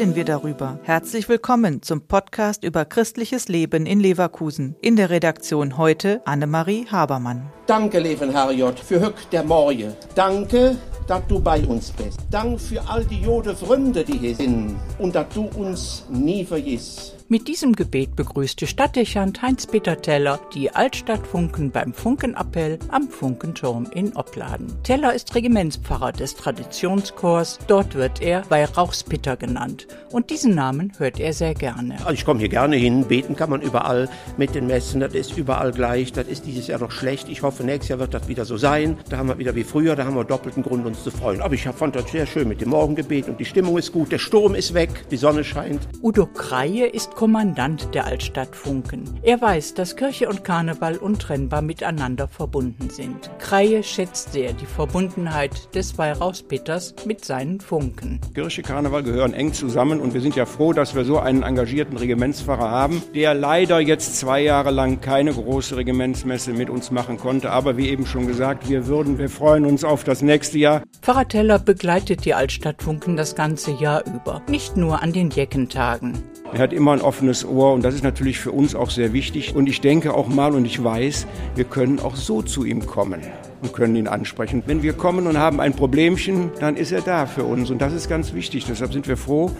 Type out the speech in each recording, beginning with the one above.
darüber. Herzlich willkommen zum Podcast über christliches Leben in Leverkusen. In der Redaktion heute Annemarie Habermann. Danke, lieben Herr J., für Höck der Morje. Danke, dass du bei uns bist. Dank für all die Jode Freunde, die hier sind und dass du uns nie vergisst. Mit diesem Gebet begrüßte Stadtdechant Heinz-Peter Teller die Altstadtfunken beim Funkenappell am Funkenturm in Opladen. Teller ist Regimentspfarrer des Traditionschors. Dort wird er Weihrauchspeter genannt. Und diesen Namen hört er sehr gerne. Also ich komme hier gerne hin. Beten kann man überall mit den Messen. Das ist überall gleich. Das ist dieses Jahr noch schlecht. Ich hoffe, nächstes Jahr wird das wieder so sein. Da haben wir wieder wie früher. Da haben wir doppelten Grund, uns zu freuen. Aber ich fand das sehr schön mit dem Morgengebet und die Stimmung ist gut. Der Sturm ist weg. Die Sonne scheint. Udo Kreie ist Kommandant der Altstadt Funken. Er weiß, dass Kirche und Karneval untrennbar miteinander verbunden sind. Kreie schätzt sehr die Verbundenheit des Weihrauchspeters mit seinen Funken. Kirche, Karneval gehören eng zusammen und wir sind ja froh, dass wir so einen engagierten Regimentspfarrer haben, der leider jetzt zwei Jahre lang keine große Regimentsmesse mit uns machen konnte. Aber wie eben schon gesagt, wir würden, wir freuen uns auf das nächste Jahr. Pfarrer Teller begleitet die Altstadt Funken das ganze Jahr über, nicht nur an den Jeckentagen. Er hat immer ein offenes Ohr und das ist natürlich für uns auch sehr wichtig. Und ich denke auch mal und ich weiß, wir können auch so zu ihm kommen und können ihn ansprechen. Wenn wir kommen und haben ein Problemchen, dann ist er da für uns und das ist ganz wichtig. Deshalb sind wir froh,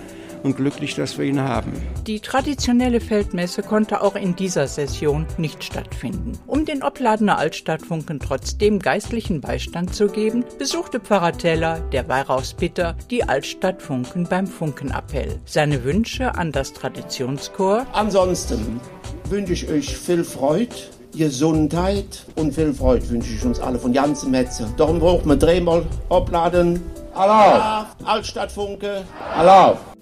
und glücklich, dass wir ihn haben. Die traditionelle Feldmesse konnte auch in dieser Session nicht stattfinden. Um den Opladener Altstadtfunken trotzdem geistlichen Beistand zu geben, besuchte Pfarrer Teller, der Weihrauchsbitter, die Altstadtfunken beim Funkenappell. Seine Wünsche an das Traditionschor. Ansonsten wünsche ich euch viel Freude. Gesundheit und viel Freude wünsche ich uns alle von ganzem Herzen. Darum braucht man dreimal abladen. Allah! Altstadtfunke. Allah!